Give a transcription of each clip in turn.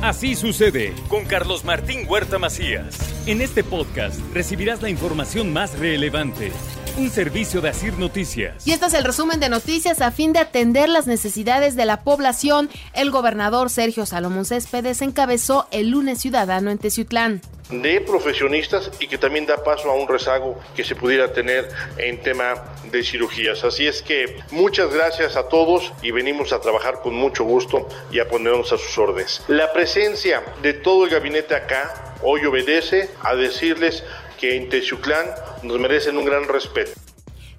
Así sucede con Carlos Martín Huerta Macías. En este podcast recibirás la información más relevante. Un servicio de Asir Noticias. Y este es el resumen de noticias a fin de atender las necesidades de la población. El gobernador Sergio Salomón Céspedes encabezó el lunes ciudadano en Teciutlán de profesionistas y que también da paso a un rezago que se pudiera tener en tema de cirugías. Así es que muchas gracias a todos y venimos a trabajar con mucho gusto y a ponernos a sus órdenes. La presencia de todo el gabinete acá hoy obedece a decirles que en Teciuclán nos merecen un gran respeto.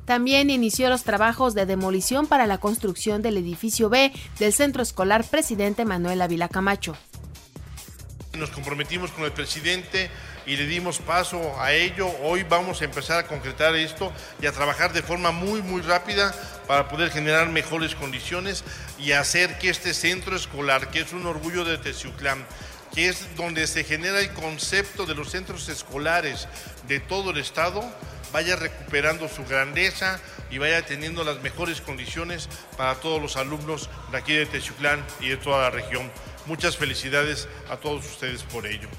También inició los trabajos de demolición para la construcción del edificio B del Centro Escolar Presidente Manuel Ávila Camacho. Nos comprometimos con el presidente y le dimos paso a ello. Hoy vamos a empezar a concretar esto y a trabajar de forma muy, muy rápida para poder generar mejores condiciones y hacer que este centro escolar, que es un orgullo de Teciuclán, que es donde se genera el concepto de los centros escolares de todo el estado, vaya recuperando su grandeza y vaya teniendo las mejores condiciones para todos los alumnos de aquí de Teciuclán y de toda la región. Muchas felicidades a todos ustedes por ello.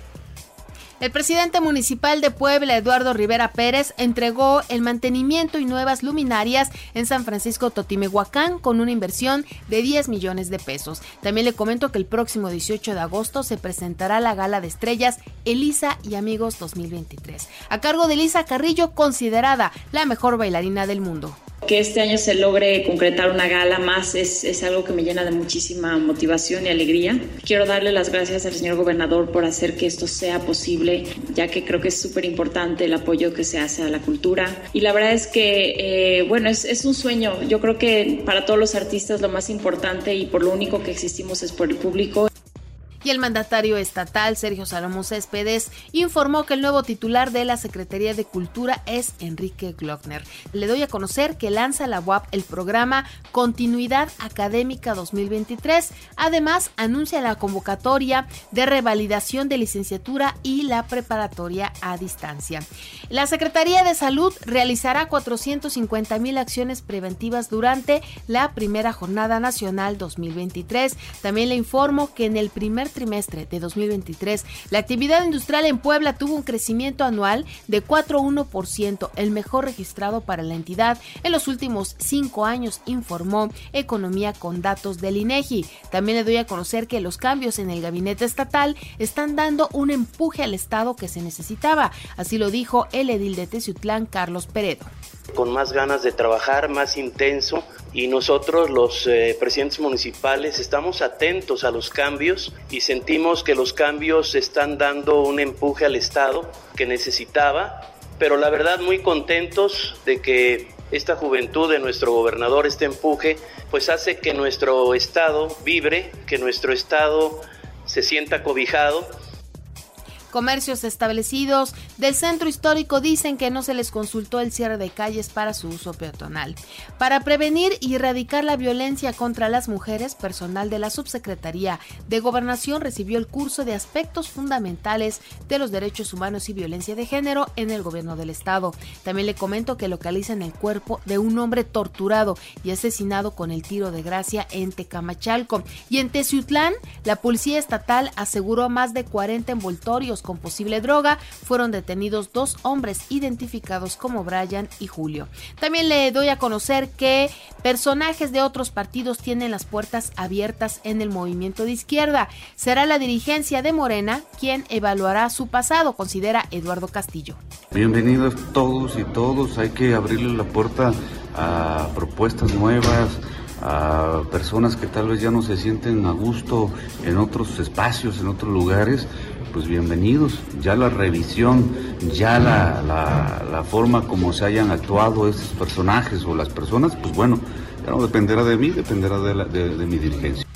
El presidente municipal de Puebla, Eduardo Rivera Pérez, entregó el mantenimiento y nuevas luminarias en San Francisco Totimehuacán con una inversión de 10 millones de pesos. También le comento que el próximo 18 de agosto se presentará la gala de estrellas Elisa y Amigos 2023, a cargo de Elisa Carrillo, considerada la mejor bailarina del mundo. Que este año se logre concretar una gala más es, es, algo que me llena de muchísima motivación y alegría. Quiero darle las gracias al señor gobernador por hacer que esto sea posible, ya que creo que es súper importante el apoyo que se hace a la cultura. Y la verdad es que, eh, bueno, es, es un sueño. Yo creo que para todos los artistas lo más importante y por lo único que existimos es por el público y el mandatario estatal Sergio Salomón Céspedes informó que el nuevo titular de la Secretaría de Cultura es Enrique Glockner. Le doy a conocer que lanza la UAP el programa Continuidad Académica 2023. Además, anuncia la convocatoria de revalidación de licenciatura y la preparatoria a distancia. La Secretaría de Salud realizará 450 mil acciones preventivas durante la primera jornada nacional 2023. También le informo que en el primer trimestre de 2023, la actividad industrial en Puebla tuvo un crecimiento anual de 4,1%, el mejor registrado para la entidad en los últimos cinco años, informó Economía con datos del INEGI. También le doy a conocer que los cambios en el gabinete estatal están dando un empuje al Estado que se necesitaba. Así lo dijo el edil de Teciutlán, Carlos Peredo con más ganas de trabajar, más intenso y nosotros los eh, presidentes municipales estamos atentos a los cambios y sentimos que los cambios están dando un empuje al Estado que necesitaba, pero la verdad muy contentos de que esta juventud de nuestro gobernador, este empuje, pues hace que nuestro Estado vibre, que nuestro Estado se sienta cobijado. Comercios establecidos del centro histórico dicen que no se les consultó el cierre de calles para su uso peatonal. Para prevenir y erradicar la violencia contra las mujeres, personal de la Subsecretaría de Gobernación recibió el curso de aspectos fundamentales de los derechos humanos y violencia de género en el gobierno del estado. También le comento que localizan el cuerpo de un hombre torturado y asesinado con el tiro de gracia en Tecamachalco. Y en Teciutlán, la policía estatal aseguró más de 40 envoltorios con posible droga, fueron detenidos dos hombres identificados como Brian y Julio. También le doy a conocer que personajes de otros partidos tienen las puertas abiertas en el movimiento de izquierda. Será la dirigencia de Morena quien evaluará su pasado, considera Eduardo Castillo. Bienvenidos todos y todos, hay que abrirle la puerta a propuestas nuevas, a personas que tal vez ya no se sienten a gusto en otros espacios, en otros lugares, pues bienvenidos. Ya la revisión, ya la, la, forma como se hayan actuado esos personajes o las personas, pues bueno, ya no dependerá de mí, dependerá de, de mi dirigencia.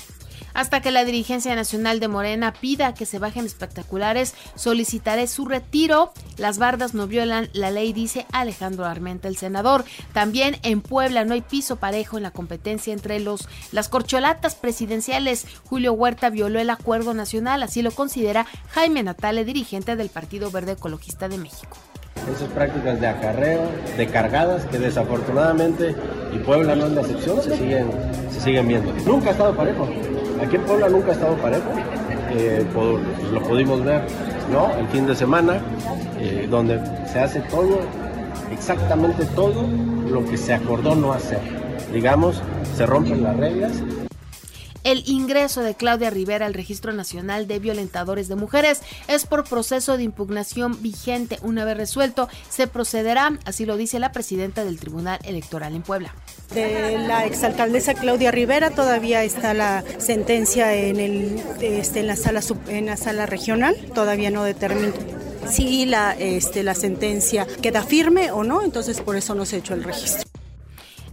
Hasta que la dirigencia nacional de Morena pida que se bajen espectaculares, solicitaré su retiro. Las bardas no violan la ley, dice Alejandro Armenta, el senador. También en Puebla no hay piso parejo en la competencia entre los las corcholatas presidenciales. Julio Huerta violó el acuerdo nacional, así lo considera Jaime Natale, dirigente del Partido Verde Ecologista de México esas prácticas de acarreo, de cargadas, que desafortunadamente, y Puebla no es la excepción, se siguen, se siguen viendo. Nunca ha estado parejo. Aquí en Puebla nunca ha estado parejo. eh, lo pudimos ver ¿no? el fin de semana, eh, donde se hace todo, exactamente todo lo que se acordó no hacer. Digamos, se rompen las reglas el ingreso de Claudia Rivera al Registro Nacional de Violentadores de Mujeres es por proceso de impugnación vigente. Una vez resuelto, se procederá, así lo dice la presidenta del Tribunal Electoral en Puebla. De la exalcaldesa Claudia Rivera. Todavía está la sentencia en, el, este, en, la, sala, en la sala regional, todavía no determina si la, este, la sentencia queda firme o no, entonces por eso no se ha hecho el registro.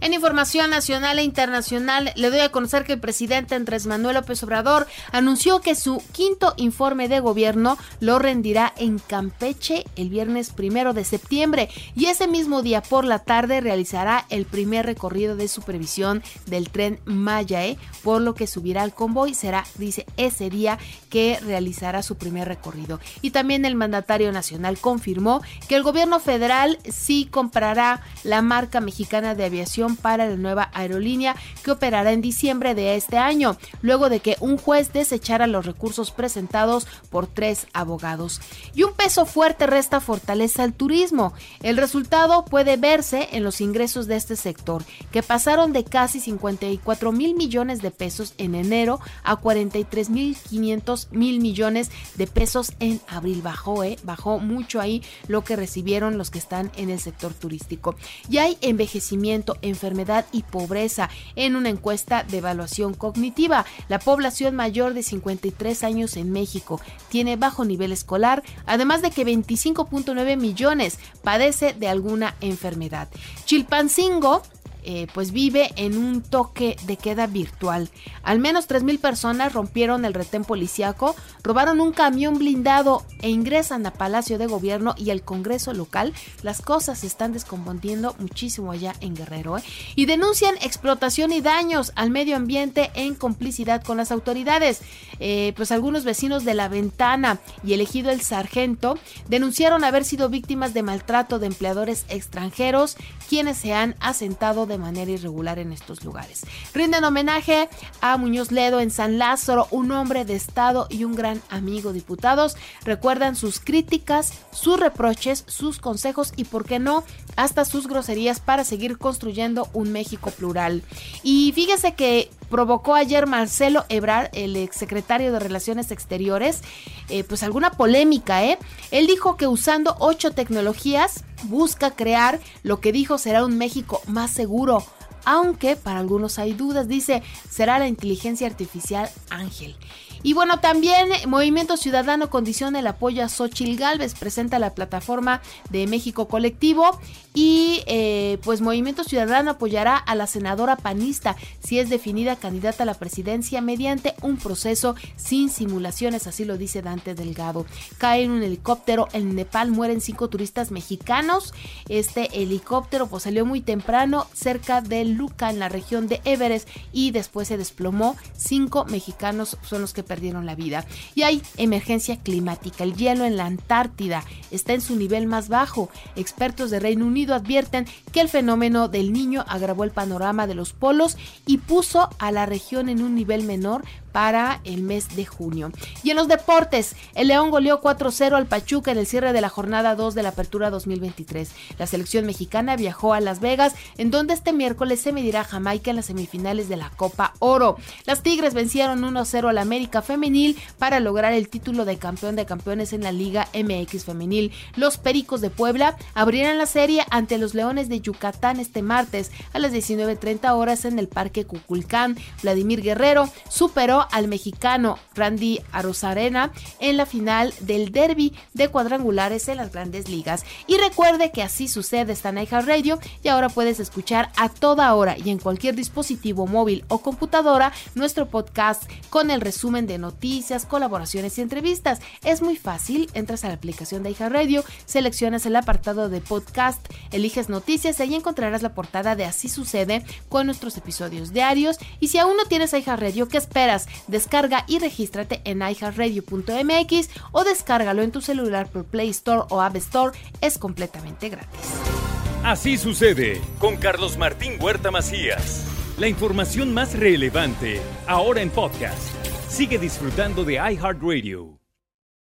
En información nacional e internacional, le doy a conocer que el presidente Andrés Manuel López Obrador anunció que su quinto informe de gobierno lo rendirá en Campeche el viernes primero de septiembre y ese mismo día por la tarde realizará el primer recorrido de supervisión del tren Mayae, por lo que subirá al convoy. Será, dice, ese día que realizará su primer recorrido. Y también el mandatario nacional confirmó que el gobierno federal sí comprará la marca mexicana de aviación para la nueva aerolínea que operará en diciembre de este año, luego de que un juez desechara los recursos presentados por tres abogados. Y un peso fuerte resta fortaleza al turismo. El resultado puede verse en los ingresos de este sector, que pasaron de casi 54 mil millones de pesos en enero a 43 mil 500 mil millones de pesos en abril. Bajó, ¿eh? Bajó mucho ahí lo que recibieron los que están en el sector turístico. Y hay envejecimiento en enfermedad y pobreza en una encuesta de evaluación cognitiva. La población mayor de 53 años en México tiene bajo nivel escolar, además de que 25.9 millones padece de alguna enfermedad. Chilpancingo eh, pues vive en un toque de queda virtual. Al menos 3.000 personas rompieron el retén policiaco, robaron un camión blindado e ingresan a Palacio de Gobierno y al Congreso local. Las cosas se están descomponiendo muchísimo allá en Guerrero. ¿eh? Y denuncian explotación y daños al medio ambiente en complicidad con las autoridades. Eh, pues algunos vecinos de La Ventana y elegido el Sargento denunciaron haber sido víctimas de maltrato de empleadores extranjeros, quienes se han asentado de manera irregular en estos lugares. Rinden homenaje a Muñoz Ledo en San Lázaro, un hombre de Estado y un gran amigo. Diputados recuerdan sus críticas, sus reproches, sus consejos y, por qué no, hasta sus groserías para seguir construyendo un México plural. Y fíjese que provocó ayer Marcelo Ebrard, el exsecretario de Relaciones Exteriores, eh, pues alguna polémica, ¿eh? Él dijo que usando ocho tecnologías busca crear lo que dijo será un México más seguro, aunque para algunos hay dudas, dice, será la inteligencia artificial Ángel. Y bueno, también Movimiento Ciudadano condiciona el apoyo a Xochil Gálvez, presenta la plataforma de México Colectivo y eh, pues Movimiento Ciudadano apoyará a la senadora panista si es definida candidata a la presidencia mediante un proceso sin simulaciones, así lo dice Dante Delgado. Cae en un helicóptero en Nepal, mueren cinco turistas mexicanos. Este helicóptero pues salió muy temprano cerca de Luca en la región de Everest y después se desplomó. Cinco mexicanos son los que perdieron la vida. Y hay emergencia climática. El hielo en la Antártida está en su nivel más bajo. Expertos de Reino Unido advierten que el fenómeno del niño agravó el panorama de los polos y puso a la región en un nivel menor para el mes de junio. Y en los deportes, el León goleó 4-0 al Pachuca en el cierre de la jornada 2 de la Apertura 2023. La selección mexicana viajó a Las Vegas, en donde este miércoles se medirá Jamaica en las semifinales de la Copa Oro. Las Tigres vencieron 1-0 al América Femenil para lograr el título de campeón de campeones en la Liga MX Femenil. Los Pericos de Puebla abrirán la serie ante los Leones de Yucatán este martes a las 19.30 horas en el Parque Cuculcán. Vladimir Guerrero superó al mexicano Randy Arozarena en la final del derby de cuadrangulares en las grandes ligas. Y recuerde que así sucede esta en Radio y ahora puedes escuchar a toda hora y en cualquier dispositivo móvil o computadora nuestro podcast con el resumen de noticias, colaboraciones y entrevistas. Es muy fácil, entras a la aplicación de Radio, seleccionas el apartado de podcast, eliges noticias y ahí encontrarás la portada de Así sucede con nuestros episodios diarios. Y si aún no tienes Radio, ¿qué esperas? Descarga y regístrate en iHeartRadio.mx o descárgalo en tu celular por Play Store o App Store. Es completamente gratis. Así sucede con Carlos Martín Huerta Macías. La información más relevante ahora en podcast. Sigue disfrutando de iHeartRadio.